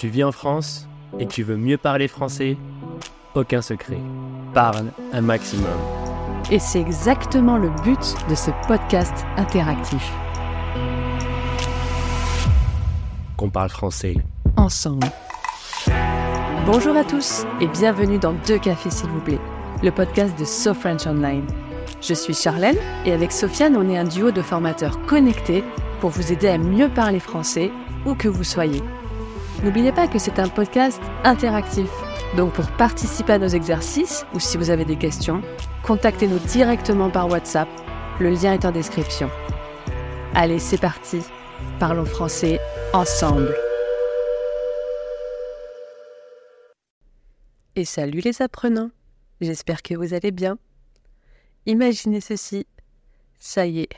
Tu vis en France et tu veux mieux parler français? Aucun secret. Parle un maximum. Et c'est exactement le but de ce podcast interactif. Qu'on parle français. Ensemble. Bonjour à tous et bienvenue dans Deux Cafés s'il vous plaît, le podcast de So French Online. Je suis Charlène et avec Sofiane, on est un duo de formateurs connectés pour vous aider à mieux parler français où que vous soyez. N'oubliez pas que c'est un podcast interactif. Donc pour participer à nos exercices ou si vous avez des questions, contactez-nous directement par WhatsApp. Le lien est en description. Allez, c'est parti. Parlons français ensemble. Et salut les apprenants. J'espère que vous allez bien. Imaginez ceci. Ça y est,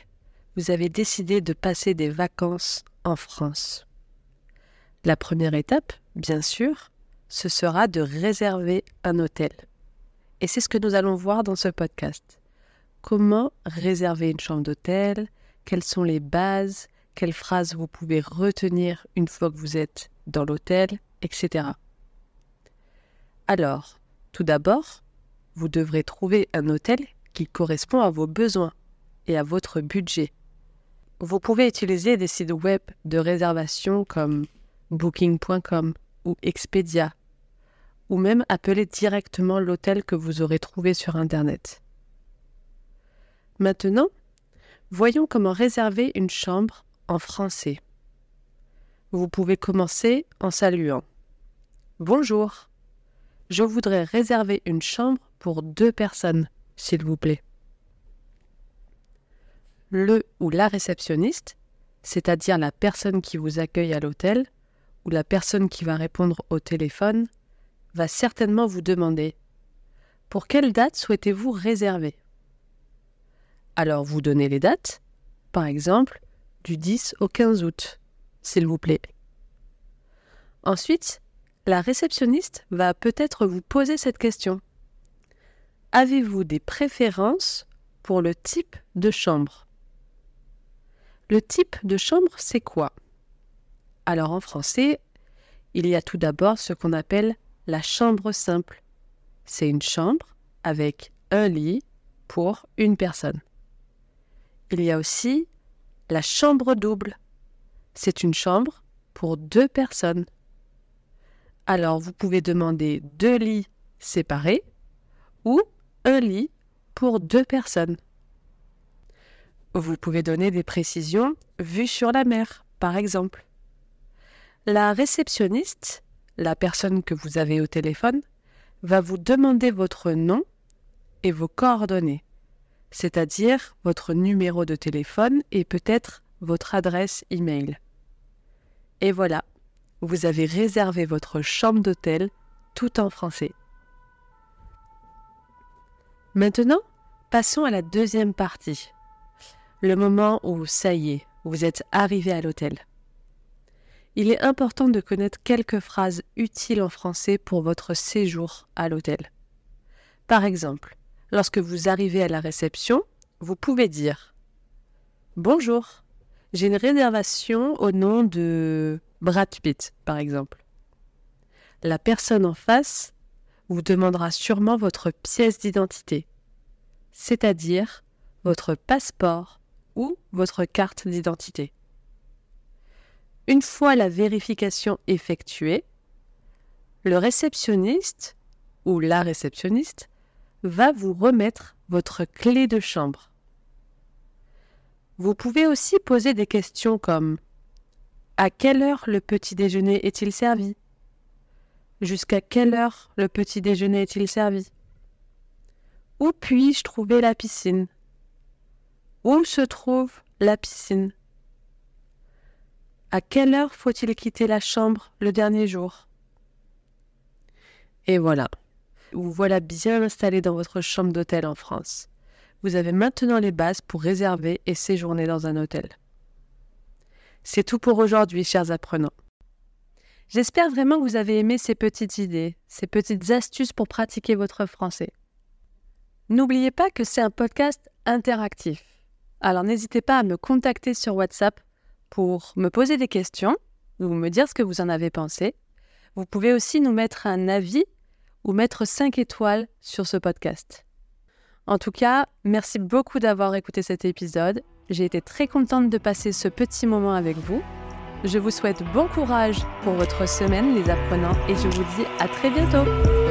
vous avez décidé de passer des vacances en France. La première étape, bien sûr, ce sera de réserver un hôtel. Et c'est ce que nous allons voir dans ce podcast. Comment réserver une chambre d'hôtel? Quelles sont les bases? Quelles phrases vous pouvez retenir une fois que vous êtes dans l'hôtel Etc. Alors, tout d'abord, vous devrez trouver un hôtel qui correspond à vos besoins et à votre budget. Vous pouvez utiliser des sites web de réservation comme booking.com ou Expedia, ou même appeler directement l'hôtel que vous aurez trouvé sur Internet. Maintenant, voyons comment réserver une chambre en français. Vous pouvez commencer en saluant. Bonjour, je voudrais réserver une chambre pour deux personnes, s'il vous plaît. Le ou la réceptionniste, c'est-à-dire la personne qui vous accueille à l'hôtel, ou la personne qui va répondre au téléphone va certainement vous demander Pour quelle date souhaitez-vous réserver? Alors vous donnez les dates, par exemple du 10 au 15 août, s'il vous plaît. Ensuite, la réceptionniste va peut-être vous poser cette question. Avez-vous des préférences pour le type de chambre? Le type de chambre, c'est quoi? Alors en français, il y a tout d'abord ce qu'on appelle la chambre simple. C'est une chambre avec un lit pour une personne. Il y a aussi la chambre double. C'est une chambre pour deux personnes. Alors vous pouvez demander deux lits séparés ou un lit pour deux personnes. Vous pouvez donner des précisions vues sur la mer, par exemple. La réceptionniste, la personne que vous avez au téléphone, va vous demander votre nom et vos coordonnées, c'est-à-dire votre numéro de téléphone et peut-être votre adresse email. Et voilà, vous avez réservé votre chambre d'hôtel tout en français. Maintenant, passons à la deuxième partie, le moment où ça y est, vous êtes arrivé à l'hôtel il est important de connaître quelques phrases utiles en français pour votre séjour à l'hôtel. Par exemple, lorsque vous arrivez à la réception, vous pouvez dire Bonjour, j'ai une réservation au nom de Brad Pitt, par exemple. La personne en face vous demandera sûrement votre pièce d'identité, c'est-à-dire votre passeport ou votre carte d'identité. Une fois la vérification effectuée, le réceptionniste ou la réceptionniste va vous remettre votre clé de chambre. Vous pouvez aussi poser des questions comme À quelle heure le petit déjeuner est-il servi? Jusqu'à quelle heure le petit déjeuner est-il servi? Où puis-je trouver la piscine? Où se trouve la piscine? À quelle heure faut-il quitter la chambre le dernier jour? Et voilà, vous voilà bien installé dans votre chambre d'hôtel en France. Vous avez maintenant les bases pour réserver et séjourner dans un hôtel. C'est tout pour aujourd'hui, chers apprenants. J'espère vraiment que vous avez aimé ces petites idées, ces petites astuces pour pratiquer votre français. N'oubliez pas que c'est un podcast interactif. Alors n'hésitez pas à me contacter sur WhatsApp pour me poser des questions ou me dire ce que vous en avez pensé. Vous pouvez aussi nous mettre un avis ou mettre 5 étoiles sur ce podcast. En tout cas, merci beaucoup d'avoir écouté cet épisode. J'ai été très contente de passer ce petit moment avec vous. Je vous souhaite bon courage pour votre semaine les apprenants et je vous dis à très bientôt.